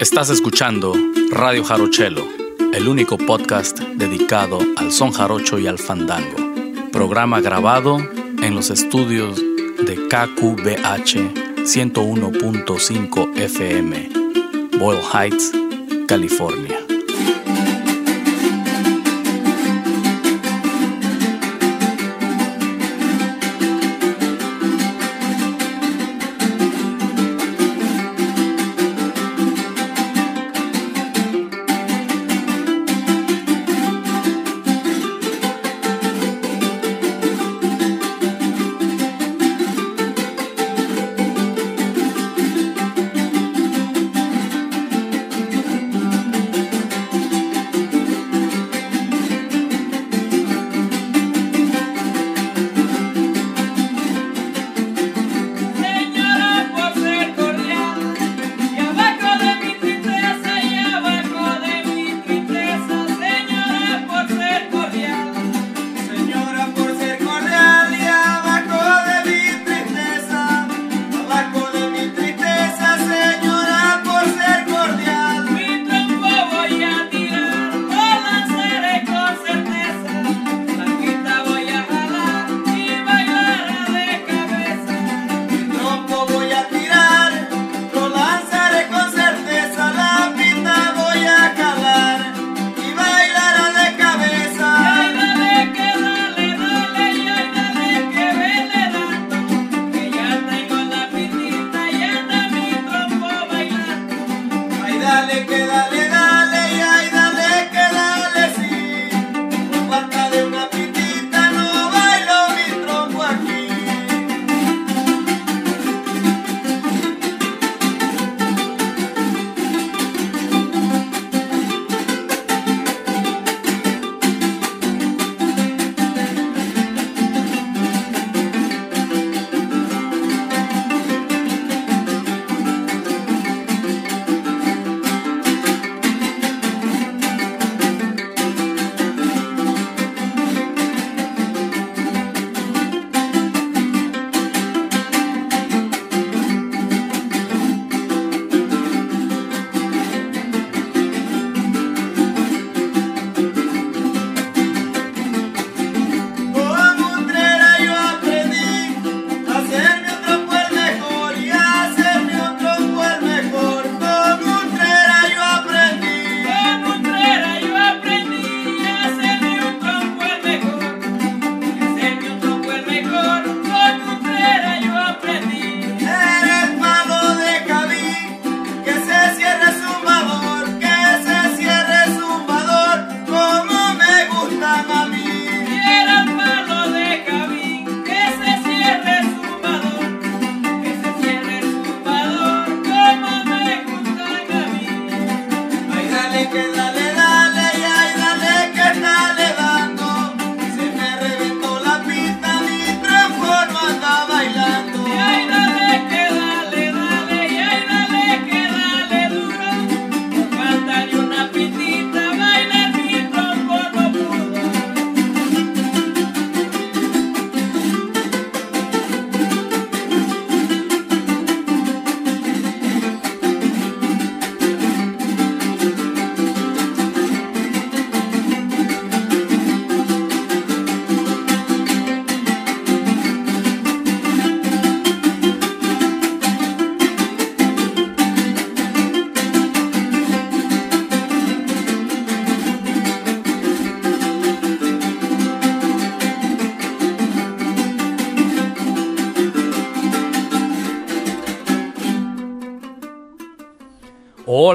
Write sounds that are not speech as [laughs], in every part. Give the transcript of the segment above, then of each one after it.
Estás escuchando Radio Jarochelo, el único podcast dedicado al son jarocho y al fandango. Programa grabado en los estudios de KQBH 101.5 FM, Boyle Heights, California. de quedar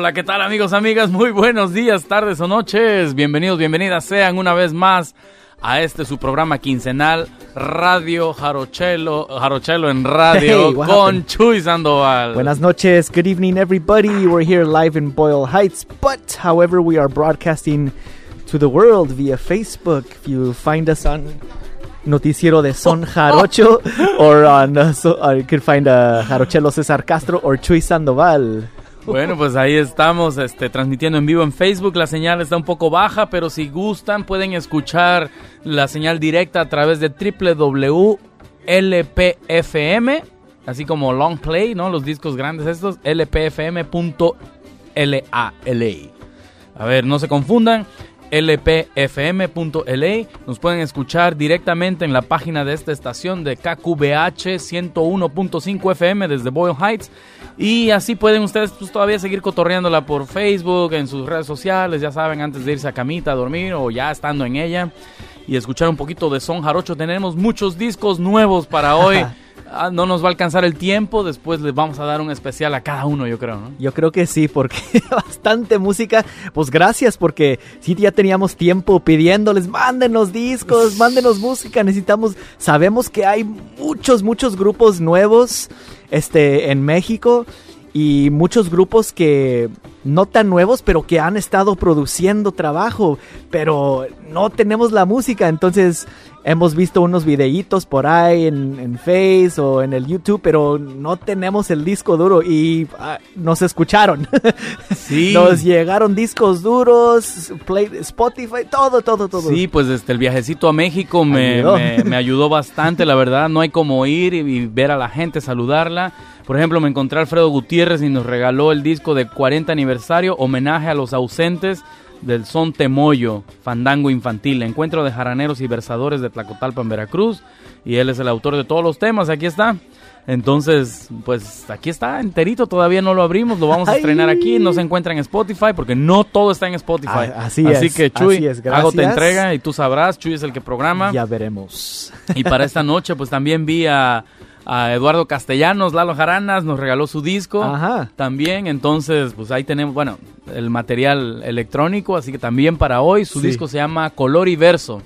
Hola, ¿qué tal amigos, amigas? Muy buenos días, tardes o noches. Bienvenidos, bienvenidas sean una vez más a este su programa quincenal Radio Jarochelo, Jarochelo en radio Hey, con? Chuy Sandoval. Buenas noches, good evening, everybody. We're here live in Boyle Heights, but however, we are broadcasting to the world via Facebook. If you find us on Noticiero de Son [laughs] Jarocho, or on, uh, so, uh, you can find uh, Jarochelo Cesar Castro or Chuy Sandoval. Bueno, pues ahí estamos este, transmitiendo en vivo en Facebook. La señal está un poco baja, pero si gustan pueden escuchar la señal directa a través de www.lpfm, así como long play, ¿no? Los discos grandes estos, lpfm.com L-A-L-A. A ver, no se confundan lpfm.la. Nos pueden escuchar directamente en la página de esta estación de KQBH 101.5 FM desde Boyle Heights. Y así pueden ustedes pues, todavía seguir cotorreándola por Facebook, en sus redes sociales, ya saben, antes de irse a camita a dormir o ya estando en ella. Y escuchar un poquito de son jarocho. Tenemos muchos discos nuevos para hoy. [laughs] Ah, no nos va a alcanzar el tiempo, después les vamos a dar un especial a cada uno, yo creo, ¿no? Yo creo que sí, porque [laughs] bastante música. Pues gracias, porque sí ya teníamos tiempo pidiéndoles, mándenos discos, mándenos música, necesitamos, sabemos que hay muchos, muchos grupos nuevos este, en México y muchos grupos que no tan nuevos, pero que han estado produciendo trabajo, pero no tenemos la música, entonces hemos visto unos videitos por ahí en, en Face o en el YouTube, pero no tenemos el disco duro y ah, nos escucharon. [laughs] Sí. nos llegaron discos duros, Play, Spotify, todo, todo, todo. Sí, pues este, el viajecito a México me Ayudó. me- me ayudó bastante, la verdad. No hay como ir y, y ver a la gente, saludarla. Por ejemplo, me encontré a Alfredo Gutiérrez y nos regaló el disco de 40 aniversario, homenaje a los ausentes del son Temoyo, Fandango Infantil, encuentro de jaraneros y versadores de Tlacotalpan, Veracruz. Y él es el autor de todos los temas, aquí está. Entonces, pues aquí está, enterito, todavía no lo abrimos, lo vamos a Ay. estrenar aquí, no se encuentra en Spotify, porque no todo está en Spotify. Ah, así es, que Chuy, así es, hago te entrega y tú sabrás, Chuy es el que programa. Ya veremos. Y para esta noche, pues también vi a, a Eduardo Castellanos, Lalo Jaranas, nos regaló su disco. Ajá. También, entonces, pues ahí tenemos, bueno, el material electrónico, así que también para hoy, su Sí. disco se llama Color y Verso.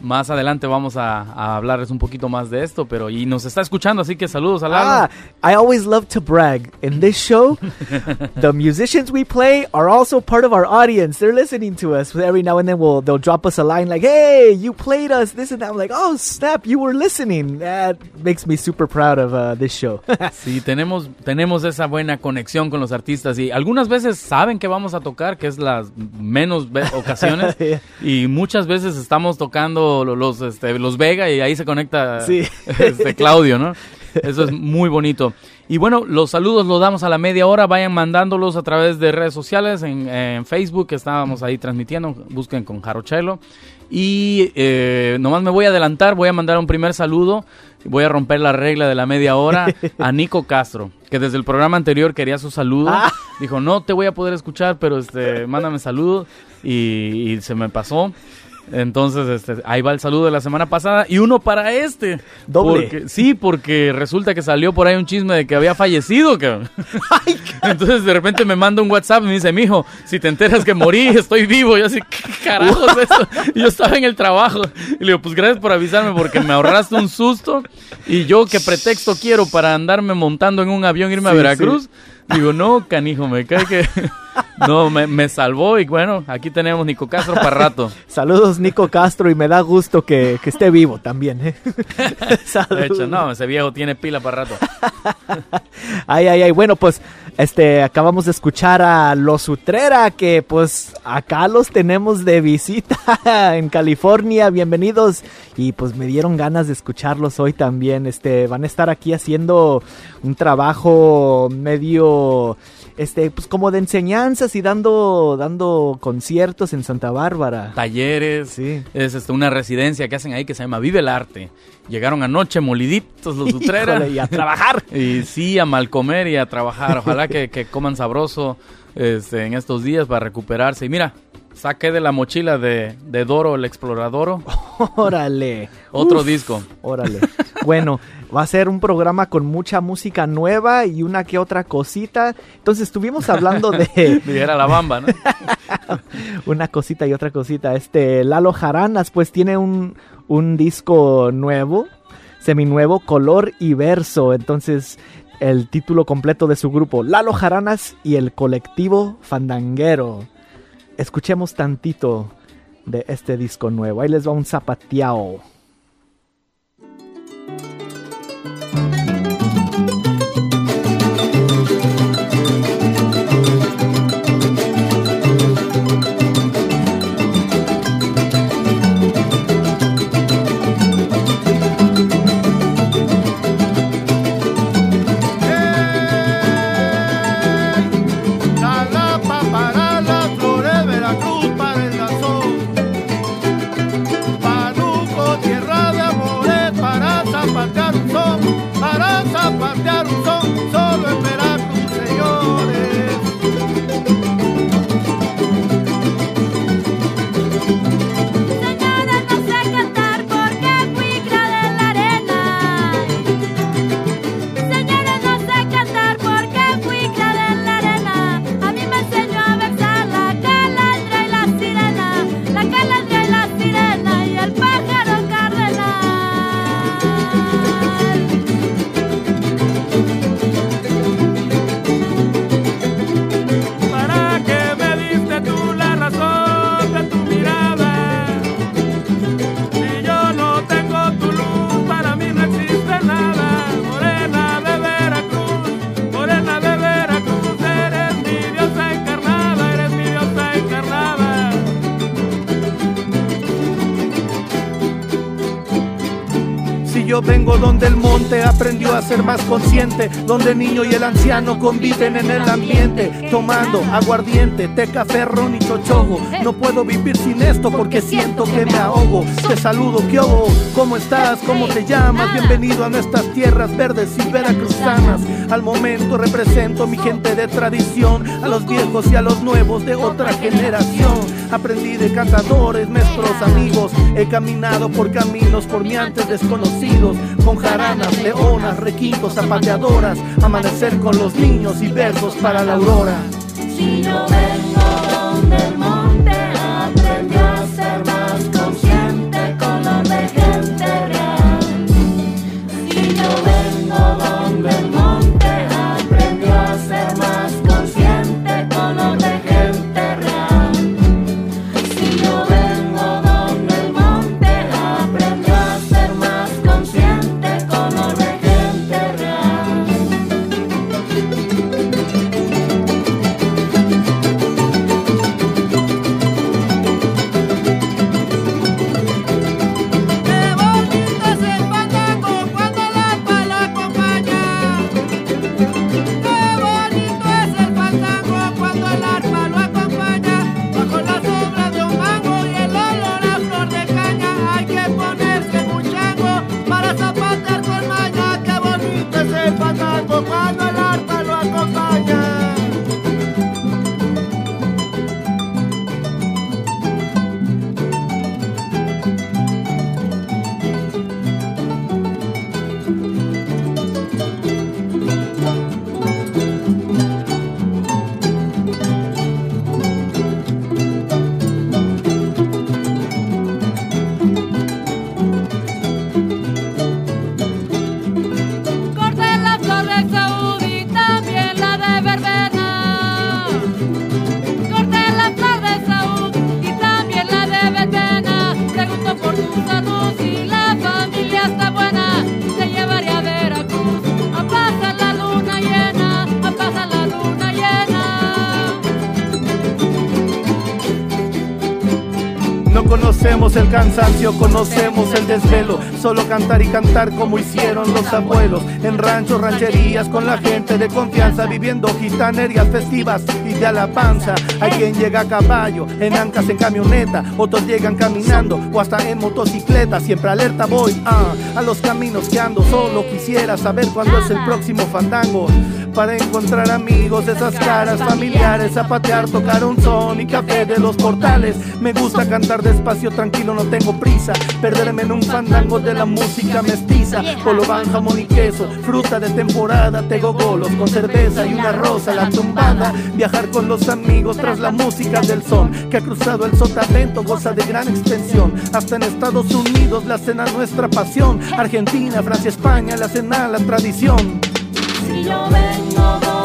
Más adelante vamos a, a hablarles un poquito más de esto, pero y nos está escuchando, así que saludos a Lalo. Ah, I always love to brag. In this show, [laughs] the musicians we play are also part of our audience. They're listening to us. Every now and then, we'll they'll drop us a line like, "Hey, you played us this and that." I'm like, "Oh snap, you were listening." That makes me super proud of uh, this show. [laughs] Sí, tenemos, tenemos esa buena conexión con los artistas y algunas veces saben que vamos a tocar, que es las menos [laughs] ocasiones, y muchas veces estamos tocando lo- los, este, los Vega y ahí se conecta Sí. [laughs] este, Claudio, ¿no? Eso es muy bonito. Y bueno, los saludos los damos a la media hora, vayan mandándolos a través de redes sociales, en, en Facebook, que estábamos ahí transmitiendo, busquen con Jarochelo. Y eh, nomás me voy a adelantar, voy a mandar un primer saludo, voy a romper la regla de la media hora [laughs] a Nico Castro, que desde el programa anterior quería su saludo. Ah. Dijo, no te voy a poder escuchar, pero este, mándame saludo. Y, y se me pasó. Entonces, este, ahí va el saludo de la semana pasada y uno para este. Doble. Porque- sí, porque resulta que salió por ahí un chisme de que había fallecido, cabrón. [laughs] Entonces de repente me manda un WhatsApp y me dice, mijo, si te enteras que morí, estoy vivo. Y yo así, ¿qué carajo es eso? Y yo estaba en el trabajo. Y le digo, pues gracias por avisarme porque me ahorraste un susto. Y yo, ¿qué pretexto quiero para andarme montando en un avión e irme a Sí, Veracruz? Digo, no, canijo, me cae que... [laughs] No, me, me salvó y bueno, aquí tenemos Nico Castro para rato. [laughs] Saludos, Nico Castro, y me da gusto que, que esté vivo también. ¿eh? [laughs] De hecho, no, ese viejo tiene pila para rato. Ay, ay, ay. Bueno, pues este acabamos de escuchar a Los Utrera, que pues acá los tenemos de visita [laughs] en California. Bienvenidos. Y pues me dieron ganas de escucharlos hoy también. Este van a estar aquí haciendo un trabajo medio este pues como de enseñanzas y dando dando conciertos en Santa Bárbara. Talleres, Sí. es este, una residencia que hacen ahí que se llama Vive el Arte. Llegaron anoche moliditos los [laughs] Utrera. Y a trabajar. [laughs] Y sí, a mal comer y a trabajar. Ojalá que, que coman sabroso este, en estos días para recuperarse. Y mira, saqué de la mochila de, de Doro el Exploradoro [laughs] Órale. otro Uf. disco. Órale. Bueno, va a ser un programa con mucha música nueva y una que otra cosita. Entonces estuvimos hablando de [laughs] Dijera la bamba, ¿no? [laughs] una cosita y otra cosita. Este Lalo Jaranas pues tiene un, un disco nuevo, seminuevo, color y verso. Entonces el título completo de su grupo, Lalo Jaranas y el colectivo Fandanguero. Escuchemos tantito de este disco nuevo. Ahí les va un zapateado. Donde el monte aprendió a ser más consciente, donde el niño y el anciano conviven en el ambiente, tomando aguardiente, té, café, ron y chochogo. No puedo vivir sin esto porque siento que me ahogo. Te saludo, ¿qué hago? ¿Cómo estás? ¿Cómo te llamas? Bienvenido a nuestras tierras verdes y veracruzanas. Al momento represento mi gente de tradición, a los viejos y a los nuevos de otra generación. Aprendí de cantadores, nuestros amigos. He caminado por caminos por mi antes desconocidos, con jaranas, leonas, requintos, zapateadoras. Amanecer con los niños y versos para la aurora. Si vengo cansancio, conocemos el desvelo. Solo cantar y cantar como hicieron los abuelos. En ranchos, rancherías, con la gente de confianza, viviendo gitanerías festivas y de alabanza. Hay quien llega a caballo, en ancas, en camioneta. Otros llegan caminando o hasta en motocicleta. Siempre alerta voy ah, a los caminos que ando. Solo quisiera saber cuándo es el próximo fandango. Para encontrar amigos, esas caras familiares, zapatear, tocar un son y café de los portales. Me gusta cantar despacio, tranquilo, no tengo prisa. Perderme en un fandango de la música mestiza. Polo van, jamón y queso, fruta de temporada, tengo golos con cerveza y una rosa, la tumbada. Viajar con los amigos tras la música del son que ha cruzado el sotavento, goza de gran extensión. Hasta en Estados Unidos la cena nuestra pasión. Argentina, Francia, España, la cena la tradición. Si yo vengo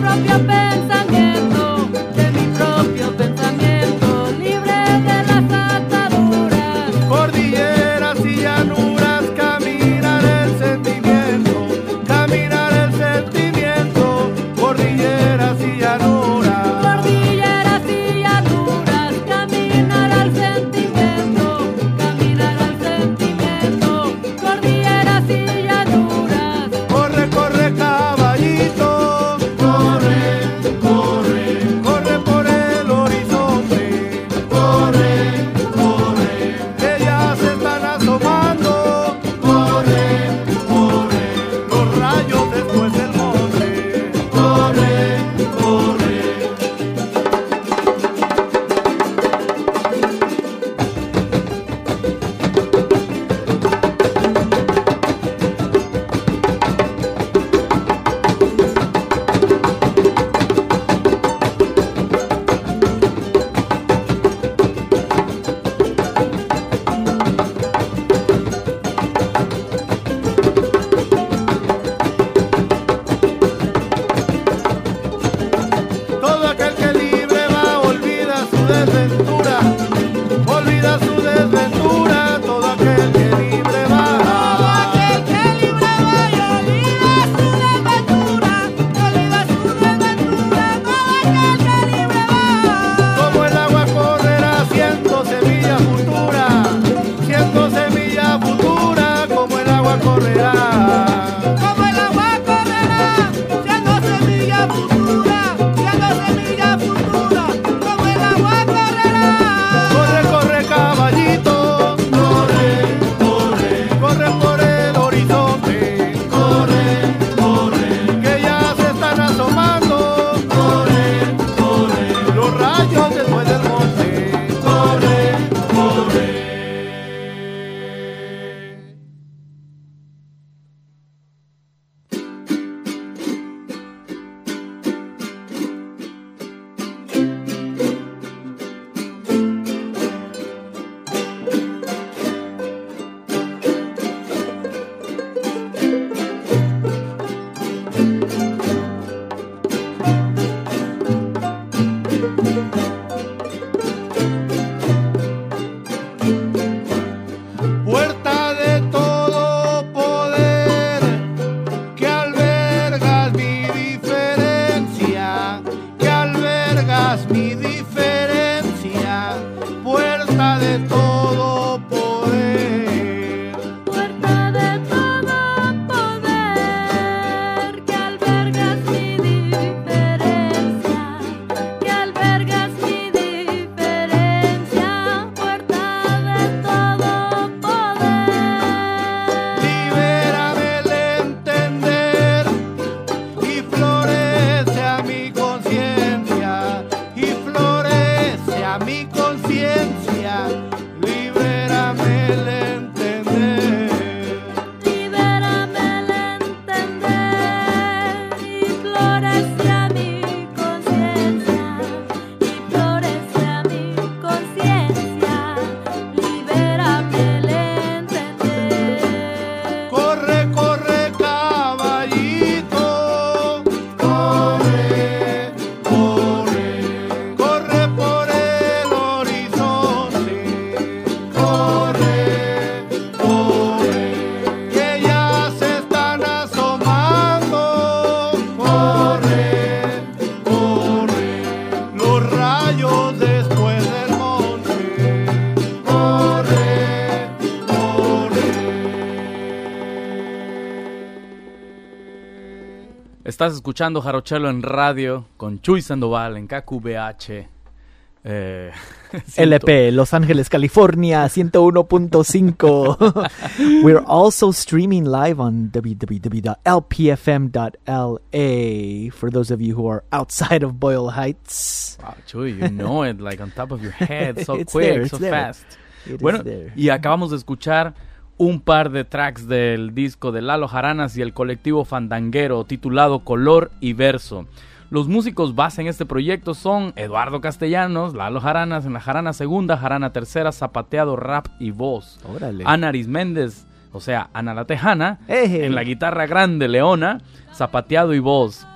propia pena. Estás escuchando Jarochelo en radio con Chuy Sandoval en KQBH. Eh, [laughs] LP, Los Ángeles, California, 101.5. [laughs] We're also streaming live on www.lpfm.la for those of you who are outside of Boyle Heights. Wow, Chuy, you know it like on top of your head, so [laughs] quick, there, so there. fast. It Bueno, y acabamos de escuchar un par de tracks del disco de Lalo Jaranas y el colectivo Fandanguero titulado Color y Verso. Los músicos base en este proyecto son Eduardo Castellanos, Lalo Jaranas en la Jarana Segunda, Jarana Tercera, Zapateado, Rap y Voz. Órale. Ana Aris Méndez, o sea, Ana la Tejana, Eje. en la guitarra grande Leona, Zapateado y Voz.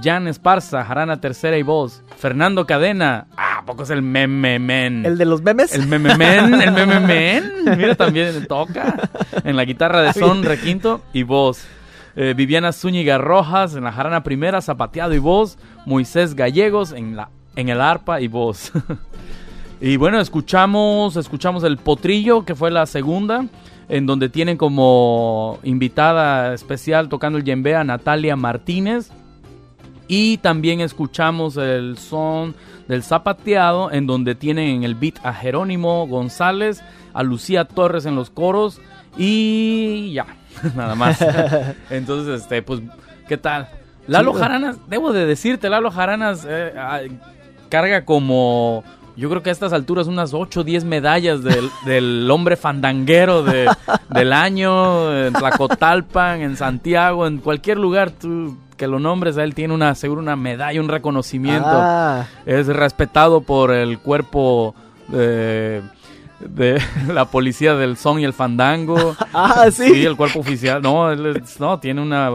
Jan Esparza, Jarana Tercera y Voz. Fernando Cadena, ah, ¿a poco es el meme men? ¿El de los memes? El meme men, el meme men. Mira, también toca en la guitarra de son, requinto y voz. Eh, Viviana Zúñiga Rojas en la jarana primera, zapateado y voz. Moisés Gallegos en, la, en el arpa y voz. [laughs] y bueno, escuchamos, escuchamos el potrillo, que fue la segunda, en donde tienen como invitada especial tocando el yembe a Natalia Martínez. Y también escuchamos el son del zapateado, en donde tienen en el beat a Jerónimo González, a Lucía Torres en los coros y ya, [laughs] nada más. [laughs] Entonces, este, pues, ¿qué tal? Lalo Chido. Jaranas, debo de decirte, Lalo Jaranas eh, carga como, yo creo que a estas alturas unas 8 o 10 medallas del, [laughs] del hombre fandanguero de- del año, en Tlacotalpan, en Santiago, en cualquier lugar tú que lo nombres, a él tiene una, seguro una medalla, un reconocimiento. Ah, Es respetado por el cuerpo de, de [laughs] la policía del son y el fandango. [laughs] ah, sí. el cuerpo oficial. No, él no tiene una,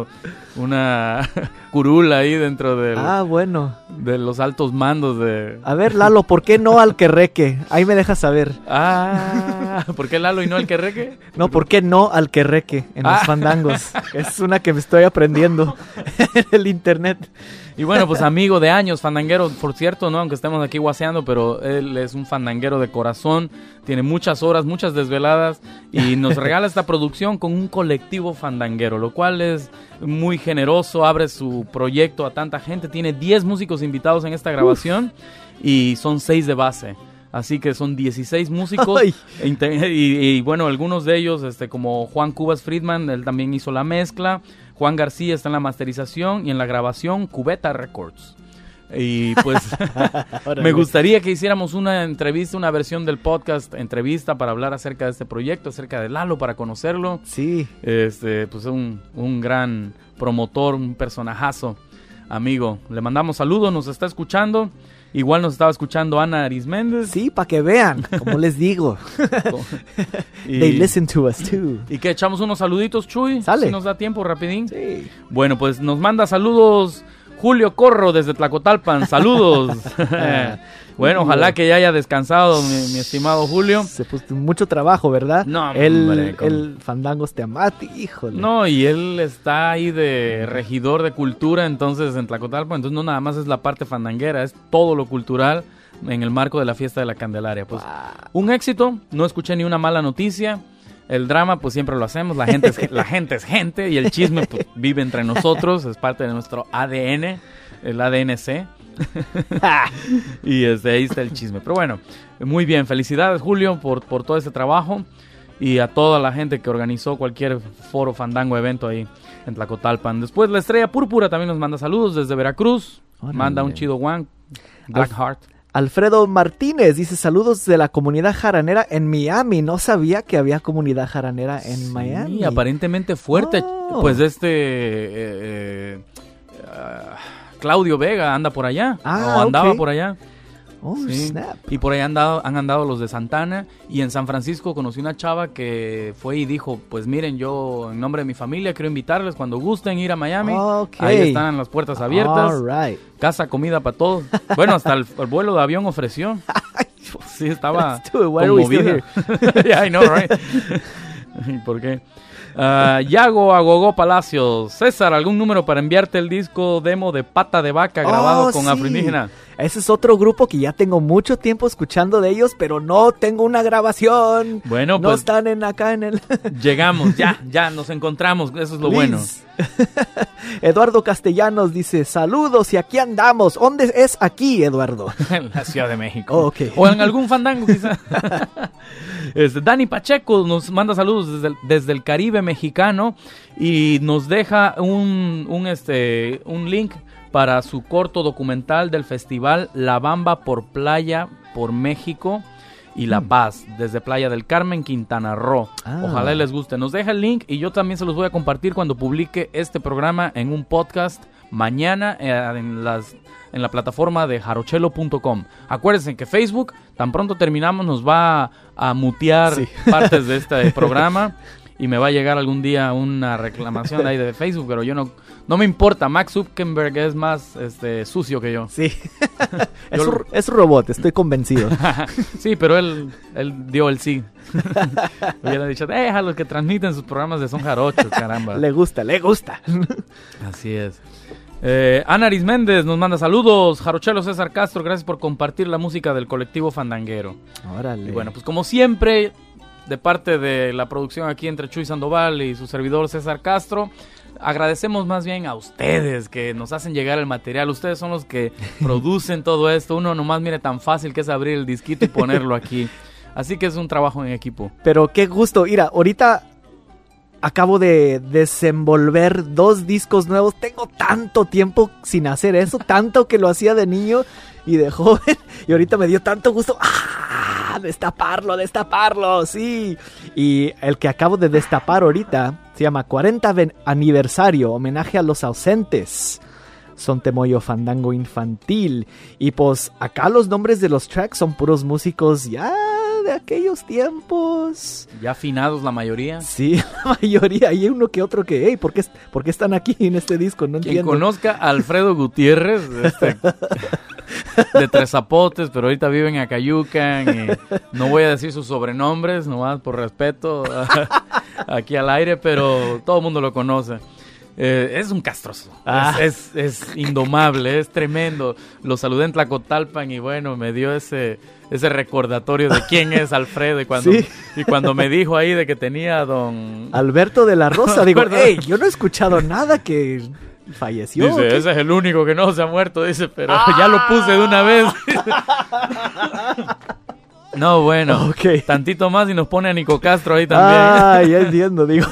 una curula ahí dentro del- Ah, bueno. de los altos mandos de... A ver, Lalo, ¿por qué no al querreque? Ahí me dejas saber. Ah, ¿por qué Lalo y no el Querreque? No, ¿por qué no al querreque en los Ah. fandangos? Es una que me estoy aprendiendo [laughs] en el internet. Y bueno, pues amigo de años, fandanguero, por cierto, ¿no? Aunque estemos aquí guaseando, pero él es un fandanguero de corazón, tiene muchas horas, muchas desveladas y nos regala esta producción con un colectivo fandanguero, lo cual es muy generoso, abre su proyecto a tanta gente, tiene 10 músicos invitados en esta grabación y son 6 de base. Así que son 16 músicos [laughs] e y, y, bueno, algunos de ellos, este, como Juan Cubas Friedman, él también hizo la mezcla. Juan García está en la masterización y en la grabación Cubeta Records. Y pues [laughs] [laughs] me gustaría que hiciéramos una entrevista, una versión del podcast, entrevista para hablar acerca de este proyecto, acerca de Lalo, para conocerlo. Sí. Este, pues un, un gran promotor, un personajazo, amigo. Le mandamos saludos, nos está escuchando. Igual nos estaba escuchando Ana Arisméndez. Sí, para que vean, como les digo. [laughs] Y, They listen to us too. y que echamos unos saluditos, Chuy. Sale. Si nos da tiempo, rapidín. Sí. Bueno, pues nos manda saludos Julio Corro desde Tlacotalpan. Saludos. [laughs] [laughs] bueno, ojalá que ya haya descansado, mi, mi estimado Julio. Se puso mucho trabajo, ¿verdad? No, el, el Fandangos te amati, híjole. No, y él está ahí de regidor de cultura, entonces en Tlacotalpan, entonces no nada más es la parte fandanguera, es todo lo cultural en el marco de la fiesta de la Candelaria. Pues un éxito, no escuché ni una mala noticia. El drama, pues siempre lo hacemos, la gente es, la gente, es gente y el chisme pues, vive entre nosotros, es parte de nuestro ADN, el ADNC. [laughs] y este, ahí está el chisme. Pero bueno, muy bien, felicidades Julio por, por todo este trabajo y a toda la gente que organizó cualquier foro, fandango, evento ahí en Tlacotalpan. Después la Estrella Púrpura también nos manda saludos desde Veracruz, Órale. manda un chido one, Black Heart. Alfredo Martínez dice saludos de la comunidad jaranera en Miami. No sabía que había comunidad jaranera en Miami. Sí, aparentemente fuerte. Oh. Pues este eh, eh, ah, Claudio Vega anda por allá. Ah, o andaba por allá. Oh, Sí. snap. Y por ahí han, dado- han andado los de Santana. Y en San Francisco conocí una chava que fue y dijo, pues miren, yo en nombre de mi familia quiero invitarles cuando gusten ir a Miami. Ok. Ahí están las puertas abiertas. All right. Casa, comida para todos. Bueno, hasta el, el vuelo de avión ofreció. [laughs] Sí, estaba conmovida. [laughs] yeah, I know, right? [laughs] ¿Y ¿Por qué? Ah, Yago Agogó Palacios. César, ¿algún número para enviarte el disco demo de Pata de Vaca grabado Oh, con sí. afroindígena? Ese es otro grupo que ya tengo mucho tiempo escuchando de ellos, pero no tengo una grabación. Bueno, no pues están en acá en el... [laughs] llegamos, ya, ya nos encontramos, eso es lo bueno. [laughs] Eduardo Castellanos dice, saludos y aquí andamos. ¿Dónde es aquí, Eduardo? [laughs] en la Ciudad de México. Oh, ok. O en algún fandango, quizá. Este, Dani Pacheco nos manda saludos desde el, desde el Caribe mexicano y nos deja un, un, este, un link para su corto documental del festival La Bamba por Playa por México y La Paz, desde Playa del Carmen, Quintana Roo. Ah. Ojalá les guste. Nos deja el link y yo también se los voy a compartir cuando publique este programa en un podcast mañana eh, en, las, en la plataforma de jarochelo.com. Acuérdense que Facebook, tan pronto terminamos, nos va a mutear Sí. partes de este [laughs] programa y me va a llegar algún día una reclamación ahí de [laughs] Facebook, pero yo no, no me importa. Max Zuckerberg es más este, sucio que yo. Sí. [laughs] [laughs] es, un, es robot, estoy convencido. sí, pero él, él dio el sí. Hubiera dicho, déjalos que transmiten sus programas de Son Jarocho, caramba. le gusta, le gusta. Así es. Eh, Ana Aris Méndez nos manda saludos. Jarochelo César Castro, gracias por compartir la música del colectivo Fandanguero. Órale. Y bueno, pues como siempre, de parte de la producción aquí entre Chuy Sandoval y su servidor César Castro, agradecemos más bien a ustedes que nos hacen llegar el material. Ustedes son los que [laughs] producen todo esto. Uno nomás mire tan fácil que es abrir el disquito y ponerlo aquí. [laughs] Así que es un trabajo en equipo. Pero qué gusto. Mira, ahorita acabo de desenvolver dos discos nuevos. Tengo tanto tiempo sin hacer eso, tanto que lo hacía de niño y de [laughs] joven. Y ahorita me dio tanto gusto. ¡Ah! [laughs] Destaparlo, destaparlo, sí. Y el que acabo de destapar ahorita se llama 40 ven- aniversario, homenaje a los ausentes. Son Temoyo Fandango Infantil. Y pues acá los nombres de los tracks son puros músicos ya de aquellos tiempos. Ya afinados la mayoría. Sí, [laughs] la mayoría. Hay uno que otro que, hey, ¿por qué, por qué están aquí en este disco? No Quien entiendo. conozca a Alfredo Gutiérrez, este, [laughs] de Tres Zapotes, pero ahorita vive en Acayucan. y no voy a decir sus sobrenombres, nomás por respeto [laughs] aquí al aire, pero todo el mundo lo conoce. Eh, es un castroso, Ah. es, es- es indomable, es tremendo. Lo saludé en Tlacotalpan y bueno, me dio ese, ese recordatorio de quién es Alfredo y cuando, Sí. y cuando me dijo ahí de que tenía a don... Alberto de la Rosa. Digo, hey, yo no he escuchado nada que falleció. Dice, ¿qué? ese es el único que no se ha muerto, dice, pero ya lo puse de una vez. [laughs] no, bueno, [laughs] Ok. tantito más y nos pone a Nico Castro ahí también. Ah, ya [laughs] entiendo, digo.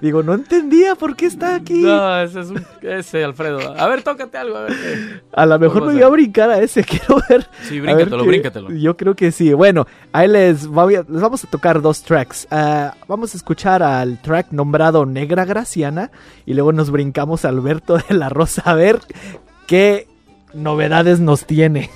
Digo, no entendía por qué está aquí. No, ese es un, ese Alfredo. A ver, tócate algo, a ver qué. A lo mejor me voy a brincar a ese, [laughs] quiero ver. Sí, ver bríncatelo, bríncatelo. Yo creo que sí. Bueno, ahí les, voy a- les vamos a tocar dos tracks. Ah, vamos a escuchar al track nombrado Negra Graciana y luego nos brincamos a Alberto de la Rosa a ver qué novedades nos tiene.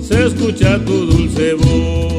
se escucha tu dulce voz.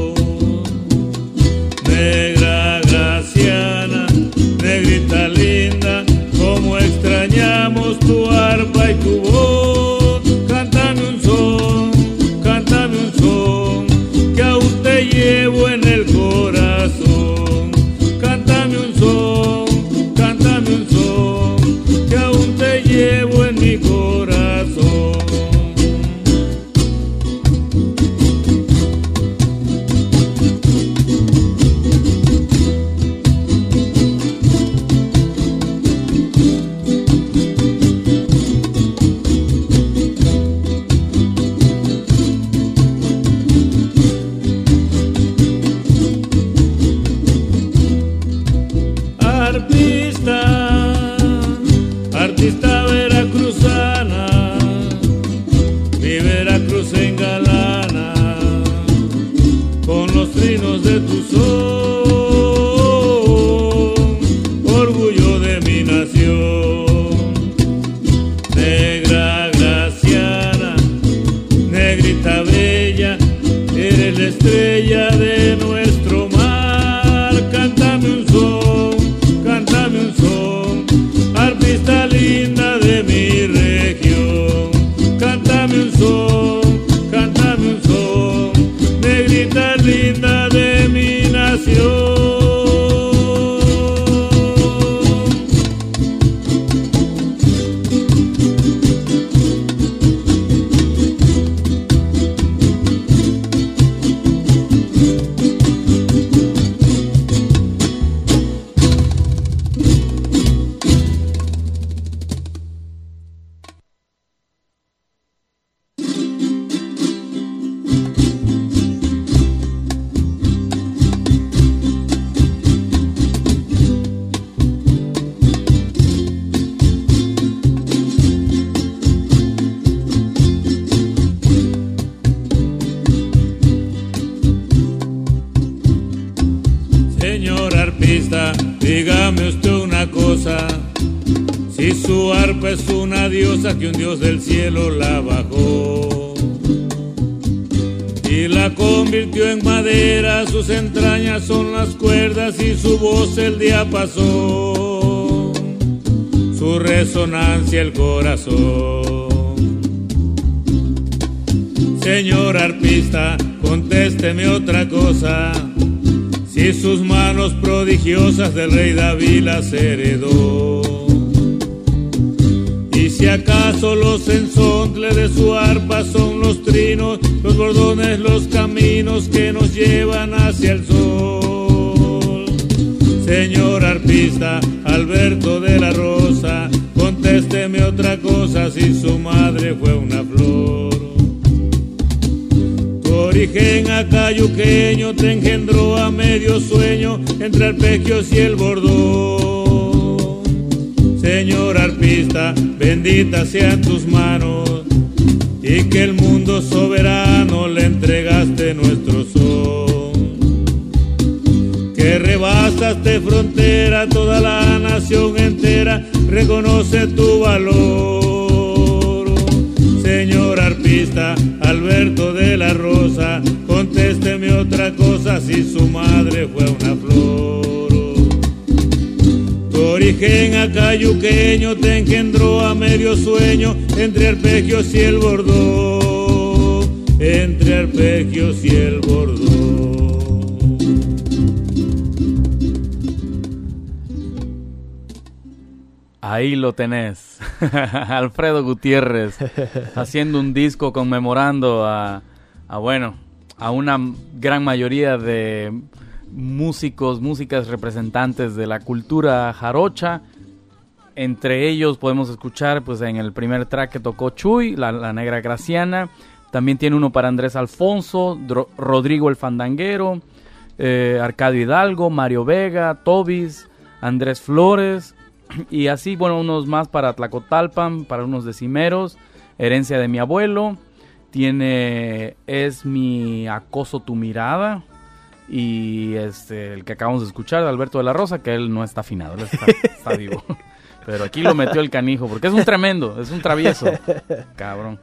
Que un dios del cielo la bajó y la convirtió en madera, sus entrañas son las cuerdas y su voz el diapasón, su resonancia el corazón. Señor arpista, contésteme otra cosa. Si sus manos prodigiosas del rey David las heredó. Si acaso los ensontles de su arpa son los trinos, los bordones, los caminos que nos llevan hacia el sol. Señor arpista, Alberto de la Rosa, contésteme otra cosa si su madre fue una flor. Tu origen acayuqueño te engendró a medio sueño entre arpegios y el bordón. Señor arpista, benditas sean tus manos y que el mundo soberano le entregaste nuestro son. Que rebasaste frontera, toda la nación entera reconoce tu valor. Señor arpista, Alberto de la Rosa, contésteme otra cosa si su madre fue una flor. Origen acayuqueño te engendró a medio sueño entre arpegios y el bordón, entre arpegios y el bordón. Ahí lo tenés. [laughs] Alfredo Gutiérrez haciendo un disco conmemorando a, bueno, a una gran mayoría de músicos, músicas representantes de la cultura jarocha. Entre ellos podemos escuchar pues en el primer track que tocó Chuy, la, Negra Graciana. También tiene uno para Andrés Alfonso, Rodrigo el Fandanguero, eh, Arcadio Hidalgo, Mario Vega, Tobis, Andrés Flores, [clears throat] y así, bueno, unos más para Tlacotalpan, para unos decimeros, herencia de mi abuelo, tiene Es mi acoso tu mirada, y este, el que acabamos de escuchar de Alberto de la Rosa, que él no está afinado, él está, [laughs] está vivo. Pero aquí lo metió el canijo, porque es un tremendo, es un travieso. Cabrón.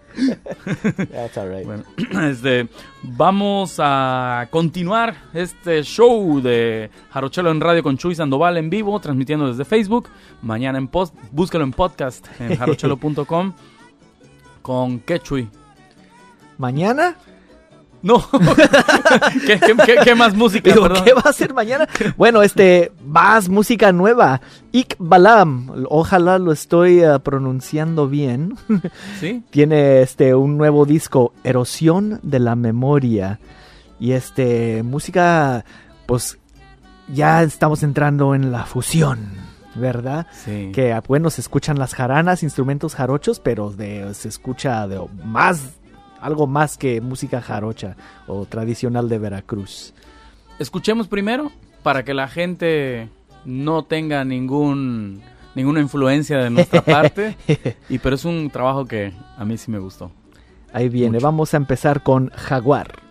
That's all right. Bueno, [clears throat] este, vamos a continuar este show de Jarochelo en radio con Chuy Sandoval en vivo, transmitiendo desde Facebook. Mañana en post, búsquelo en podcast en [laughs] jarochelo.com. ¿Con qué Chuy? ¿Mañana? No. [laughs] ¿Qué, qué, qué- qué más música? Digo. ¿qué va a hacer mañana? Bueno, este, más música nueva. Ik Balam, ojalá lo estoy eh, pronunciando bien. [laughs] ¿Sí? Tiene este un nuevo disco, Erosión de la Memoria. Y este, música, pues ya estamos entrando en la fusión, ¿verdad? Sí. Que ah, bueno, se escuchan las jaranas, instrumentos jarochos, pero de, se escucha de más, algo más que música jarocha o tradicional de Veracruz. Escuchemos primero para que la gente no tenga ningún ninguna influencia de nuestra [laughs] parte. y pero es un trabajo que a mí sí me gustó. Ahí viene, Mucho. vamos a empezar con Jaguar. Jaguar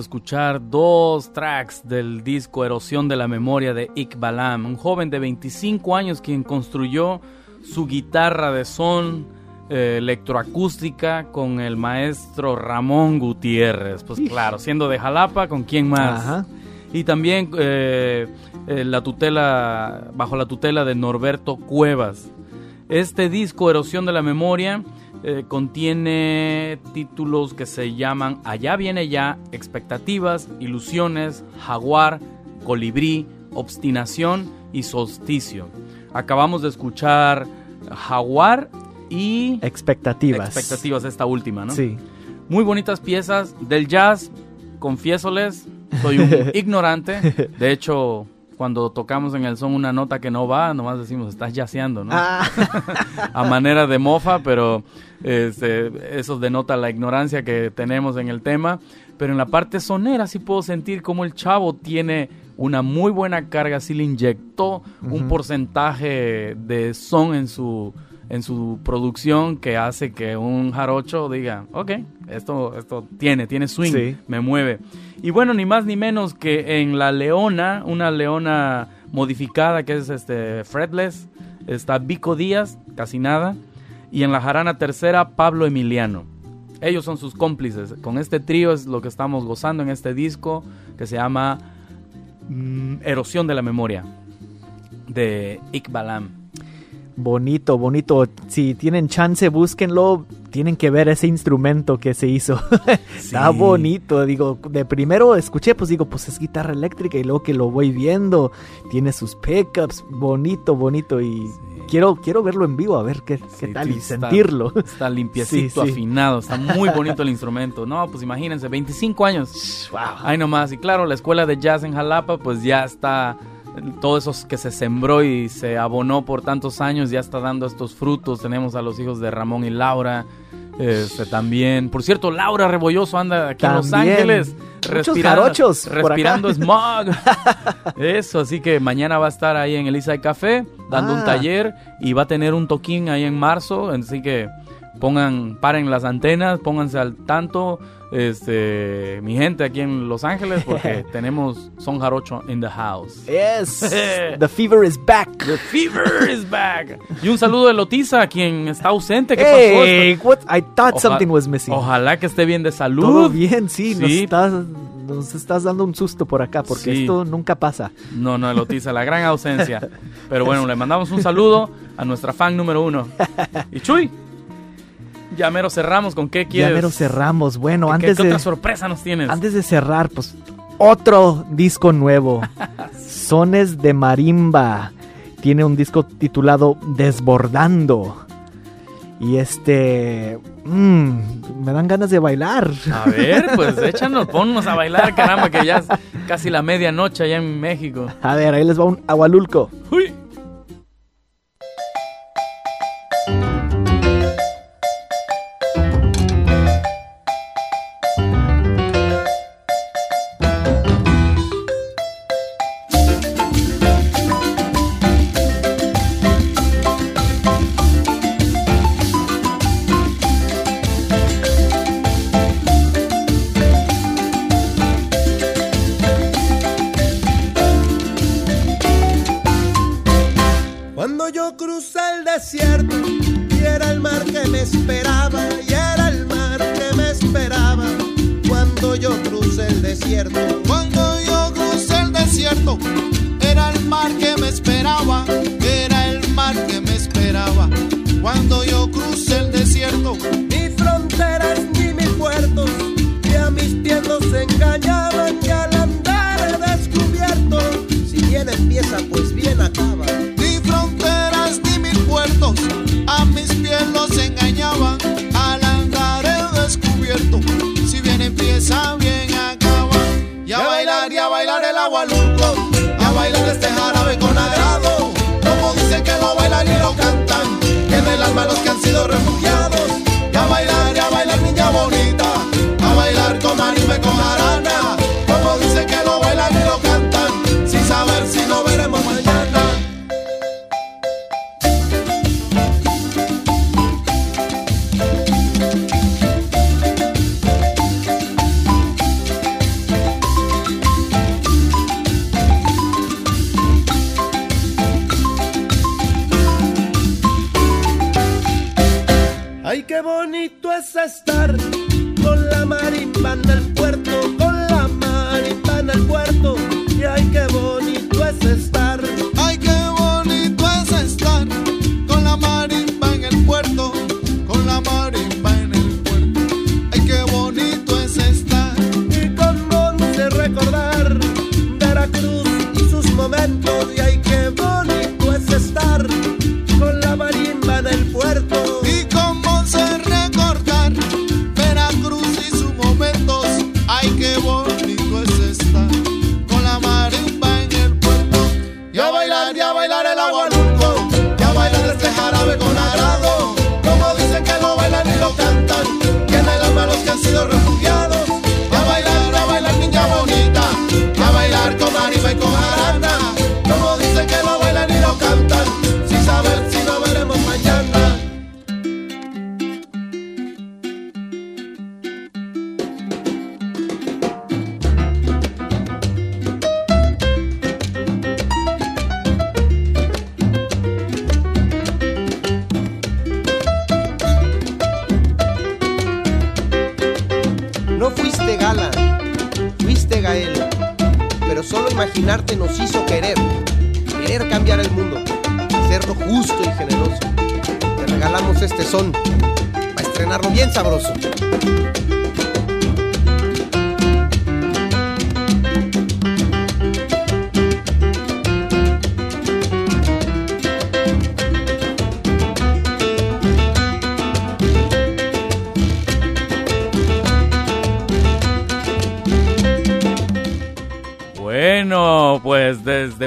de escuchar dos tracks del disco Erosión de la Memoria de Iqbalam, un joven de 25 años quien construyó su guitarra de son eh, electroacústica con el maestro Ramón Gutiérrez. Pues claro, siendo de Jalapa, ¿con quién más? Ajá. Y también eh, eh, la tutela, bajo la tutela de Norberto Cuevas. Este disco, Erosión de la Memoria, eh, contiene títulos que se llaman Allá viene ya, Expectativas, Ilusiones, Jaguar, Colibrí, Obstinación y Solsticio. Acabamos de escuchar Jaguar y Expectativas. Expectativas, esta última, ¿no? Sí. Muy bonitas piezas del jazz, confiésoles, soy un [laughs] ignorante. De hecho, cuando tocamos en el son una nota que no va, nomás decimos, estás jazzeando, ¿no? Ah, [laughs] A manera de mofa, pero este, eso denota la ignorancia que tenemos en el tema. Pero en la parte sonera sí puedo sentir como el chavo tiene una muy buena carga, sí le inyectó un porcentaje de son en su, en su producción que hace que un jarocho diga, ok, esto, esto tiene, tiene swing, Sí. me mueve. Y bueno, ni más ni menos que en la leona, una leona modificada que es este fretless, está Vico Díaz, casi nada, y en la jarana tercera Pablo Emiliano. Ellos son sus cómplices. Con este trío es lo que estamos gozando en este disco que se llama mm, Erosión de la Memoria de Iqbalam. Bonito, bonito. Si tienen chance, búsquenlo. Tienen que ver ese instrumento que se hizo. [laughs] Está bonito. Digo, de primero escuché, pues digo, pues es guitarra eléctrica. Y luego que lo voy viendo, tiene sus pickups. Bonito, bonito. Y quiero, quiero verlo en vivo, a ver qué, qué tal y está- sentirlo. [laughs] Está limpiecito, afinado, está muy [laughs] bonito el instrumento. No, pues imagínense, 25 años. Ahí nomás. Y claro, la escuela de jazz en Jalapa, pues ya está. Todo eso que se sembró y se abonó por tantos años ya está dando estos frutos. Tenemos a los hijos de Ramón y Laura. Este, también. Por cierto, Laura Rebolloso anda aquí en Los. Ángeles. Muchos jarochos respirando [laughs] smog. Eso, así que mañana va a estar ahí en el Isai Café dando un Ah. taller y va a tener un toquín ahí en marzo. Así que pongan, paren las antenas, pónganse al tanto. Este, mi gente aquí en Los Ángeles, porque [laughs] tenemos Son Jarocho in the house. Yes, [laughs] the fever is back. The fever is back. Y un saludo de Lotiza, quien está ausente. ¿Qué Hey, pasó? what? I thought Oja- something was missing. Ojalá que esté bien de salud. Todo bien, sí, Nos, Sí. estás, nos estás dando un susto por acá, porque Sí. esto nunca pasa. No, no, Lotiza, la gran ausencia. [laughs] Pero bueno, le mandamos un saludo a nuestra fan número uno. Y Chuy, ya mero cerramos. ¿Con qué Ya quieres? mero cerramos. Bueno, ¿Qué, antes qué de, otra sorpresa nos tienes? antes de cerrar, pues otro disco nuevo. [laughs] Sones de Marimba. Tiene un disco titulado Desbordando. Y este... mm, me dan ganas de bailar. A ver, pues [laughs] échanos, ponnos a bailar, caramba, que ya es casi la medianoche allá en México. A ver, ahí les va un agualulco. Uy. Desierto y era el mar que me esperaba, y era el mar que me esperaba. Cuando yo crucé el desierto, Cuando yo crucé el desierto, era el mar que me esperaba, era el mar que me esperaba. Cuando yo crucé el desierto, ni fronteras ni mis puertos, que a mis pies los engañaban y al andar he descubierto. Si bien empieza, pues bien acaba. Mis pies los engañaban. Al andar he descubierto, si bien empieza,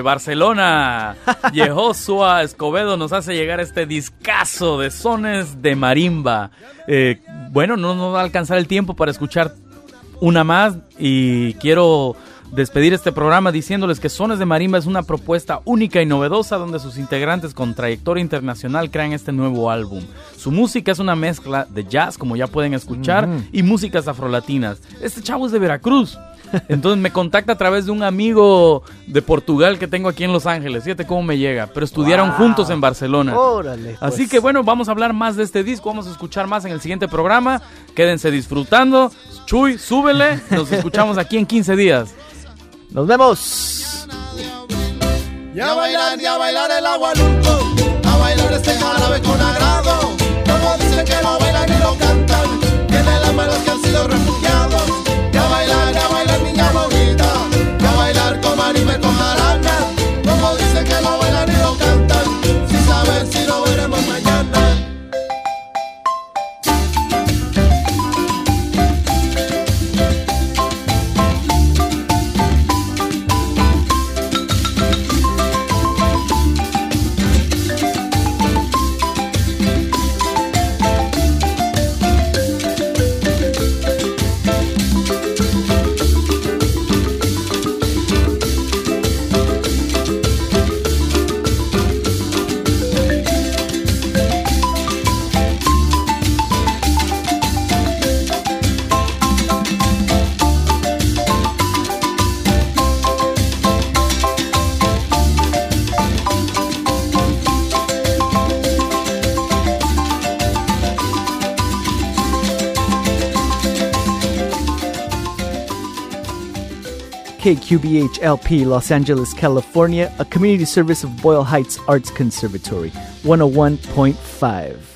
Barcelona, [laughs] Yehosua Escobedo nos hace llegar este discazo de sones de marimba. Eh, bueno, no nos va a alcanzar el tiempo para escuchar una más y quiero despedir este programa diciéndoles que Sones de Marimba es una propuesta única y novedosa donde sus integrantes con trayectoria internacional crean este nuevo álbum. Su música es una mezcla de jazz, como ya pueden escuchar, y músicas afrolatinas. Este chavo es de Veracruz. Entonces me contacta a través de un amigo de Portugal que tengo aquí en Los Ángeles. Fíjate cómo me llega. Pero estudiaron Wow. juntos en Barcelona. Órale. Así pues. que bueno, vamos a hablar más de este disco, vamos a escuchar más en el siguiente programa. Quédense disfrutando. Chuy, súbele. Nos escuchamos aquí en 15 días. Nos vemos. Y a bailar, y a bailar el agualuco, a bailar este jarabe con agrado. Como dicen que lo bailan y lo cantan, que en el alma los que han sido refugiados. KQBH LP, Los Angeles, California, a community service of Boyle Heights Arts Conservatory, 101.5.